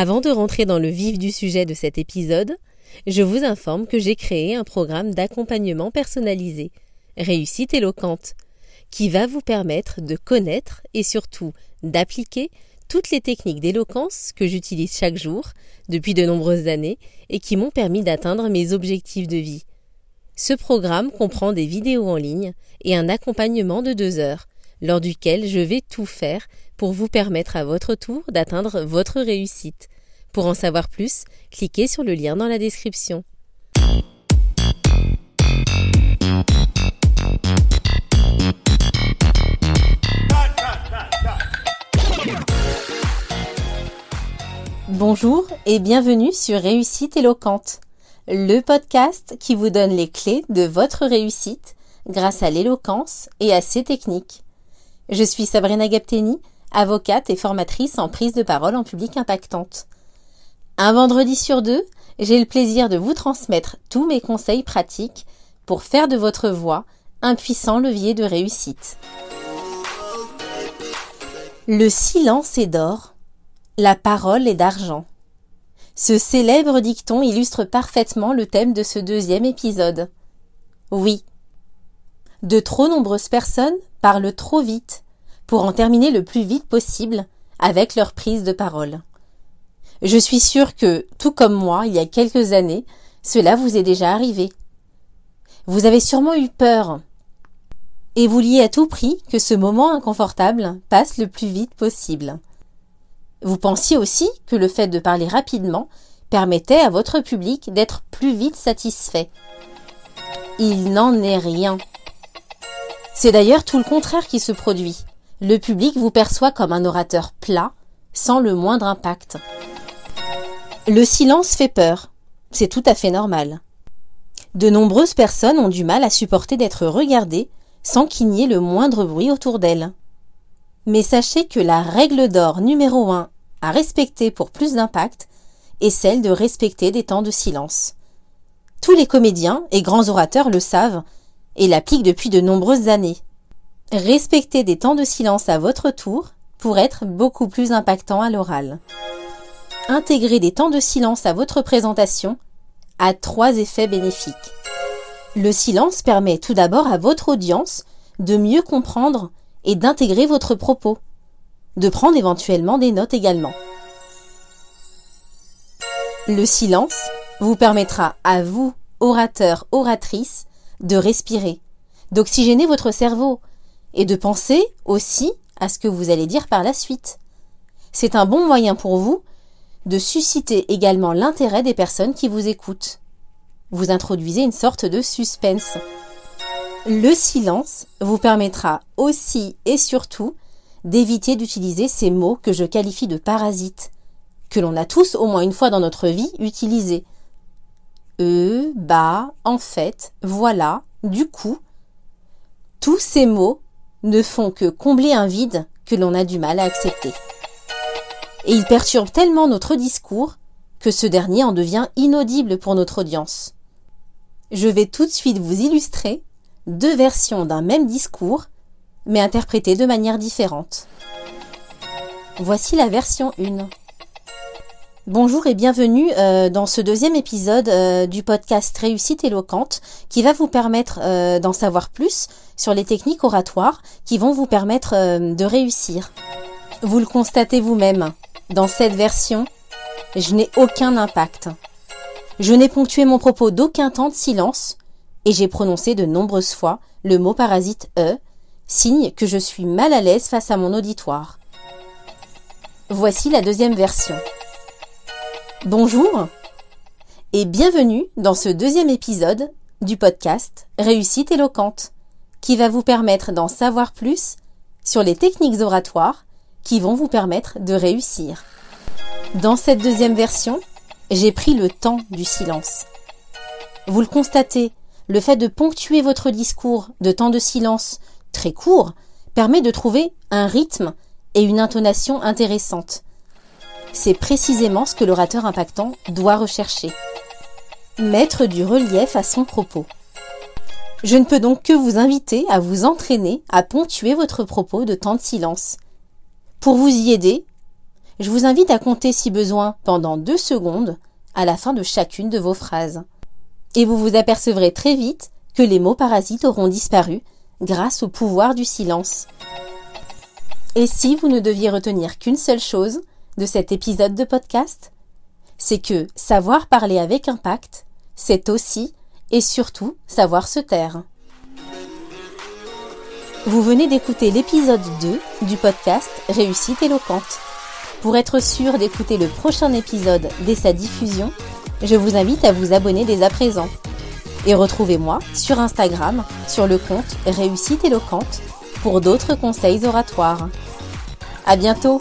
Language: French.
Avant de rentrer dans le vif du sujet de cet épisode, je vous informe que j'ai créé un programme d'accompagnement personnalisé, Réussite éloquente, qui va vous permettre de connaître et surtout d'appliquer toutes les techniques d'éloquence que j'utilise chaque jour depuis de nombreuses années et qui m'ont permis d'atteindre mes objectifs de vie. Ce programme comprend des vidéos en ligne et un accompagnement de deux heures, lors duquel je vais tout faire pour vous permettre à votre tour d'atteindre votre réussite. Pour en savoir plus, cliquez sur le lien dans la description. Bonjour et bienvenue sur Réussite éloquente, le podcast qui vous donne les clés de votre réussite grâce à l'éloquence et à ses techniques. Je suis Sabrina Gapteni, avocate et formatrice en prise de parole en public impactante. Un vendredi sur deux, j'ai le plaisir de vous transmettre tous mes conseils pratiques pour faire de votre voix un puissant levier de réussite. Le silence est d'or, la parole est d'argent. Ce célèbre dicton illustre parfaitement le thème de ce deuxième épisode. Oui. De trop nombreuses personnes parlent trop vite pour en terminer le plus vite possible avec leur prise de parole. Je suis sûre que, tout comme moi, il y a quelques années, cela vous est déjà arrivé. Vous avez sûrement eu peur et vouliez à tout prix que ce moment inconfortable passe le plus vite possible. Vous pensiez aussi que le fait de parler rapidement permettait à votre public d'être plus vite satisfait. Il n'en est rien. C'est d'ailleurs tout le contraire qui se produit. Le public vous perçoit comme un orateur plat, sans le moindre impact. Le silence fait peur. C'est tout à fait normal. De nombreuses personnes ont du mal à supporter d'être regardées sans qu'il n'y ait le moindre bruit autour d'elles. Mais sachez que la règle d'or numéro un à respecter pour plus d'impact est celle de respecter des temps de silence. Tous les comédiens et grands orateurs le savent et l'appliquent depuis de nombreuses années. Respectez des temps de silence à votre tour pour être beaucoup plus impactant à l'oral. Intégrer des temps de silence à votre présentation a trois effets bénéfiques. Le silence permet tout d'abord à votre audience de mieux comprendre et d'intégrer votre propos de prendre éventuellement des notes également. Le silence vous permettra à vous, orateur, oratrice, de respirer, d'oxygéner votre cerveau et de penser aussi à ce que vous allez dire par la suite. C'est un bon moyen pour vous de susciter également l'intérêt des personnes qui vous écoutent. Vous introduisez une sorte de suspense. Le silence vous permettra aussi et surtout d'éviter d'utiliser ces mots que je qualifie de parasites, que l'on a tous au moins une fois dans notre vie utilisés. E, bah, en fait, voilà, du coup. Tous ces mots ne font que combler un vide que l'on a du mal à accepter. Et ils perturbent tellement notre discours que ce dernier en devient inaudible pour notre audience. Je vais tout de suite vous illustrer deux versions d'un même discours mais interprétée de manière différente. Voici la version 1. Bonjour et bienvenue euh, dans ce deuxième épisode euh, du podcast Réussite éloquente qui va vous permettre euh, d'en savoir plus sur les techniques oratoires qui vont vous permettre de réussir. Vous le constatez vous-même, dans cette version, je n'ai aucun impact. Je n'ai ponctué mon propos d'aucun temps de silence et j'ai prononcé de nombreuses fois le mot parasite E signe que je suis mal à l'aise face à mon auditoire. Voici la deuxième version. Bonjour et bienvenue dans ce deuxième épisode du podcast Réussite éloquente, qui va vous permettre d'en savoir plus sur les techniques oratoires qui vont vous permettre de réussir. Dans cette deuxième version, j'ai pris le temps du silence. Vous le constatez, le fait de ponctuer votre discours de temps de silence très court, permet de trouver un rythme et une intonation intéressante. C'est précisément ce que l'orateur impactant doit rechercher. Mettre du relief à son propos. Je ne peux donc que vous inviter à vous entraîner à ponctuer votre propos de temps de silence. Pour vous y aider, Je vous invite à compter si besoin pendant deux secondes à la fin de chacune de vos phrases. Et vous vous apercevrez très vite que les mots parasites auront disparu grâce au pouvoir du silence. Et si vous ne deviez retenir qu'une seule chose de cet épisode de podcast, c'est que savoir parler avec impact, c'est aussi et surtout savoir se taire. Vous venez d'écouter l'épisode 2 du podcast Réussite éloquente. Pour être sûr d'écouter le prochain épisode dès sa diffusion, je vous invite à vous abonner dès à présent. Et retrouvez-moi sur Instagram sur le compte Réussite éloquente pour d'autres conseils oratoires. À bientôt!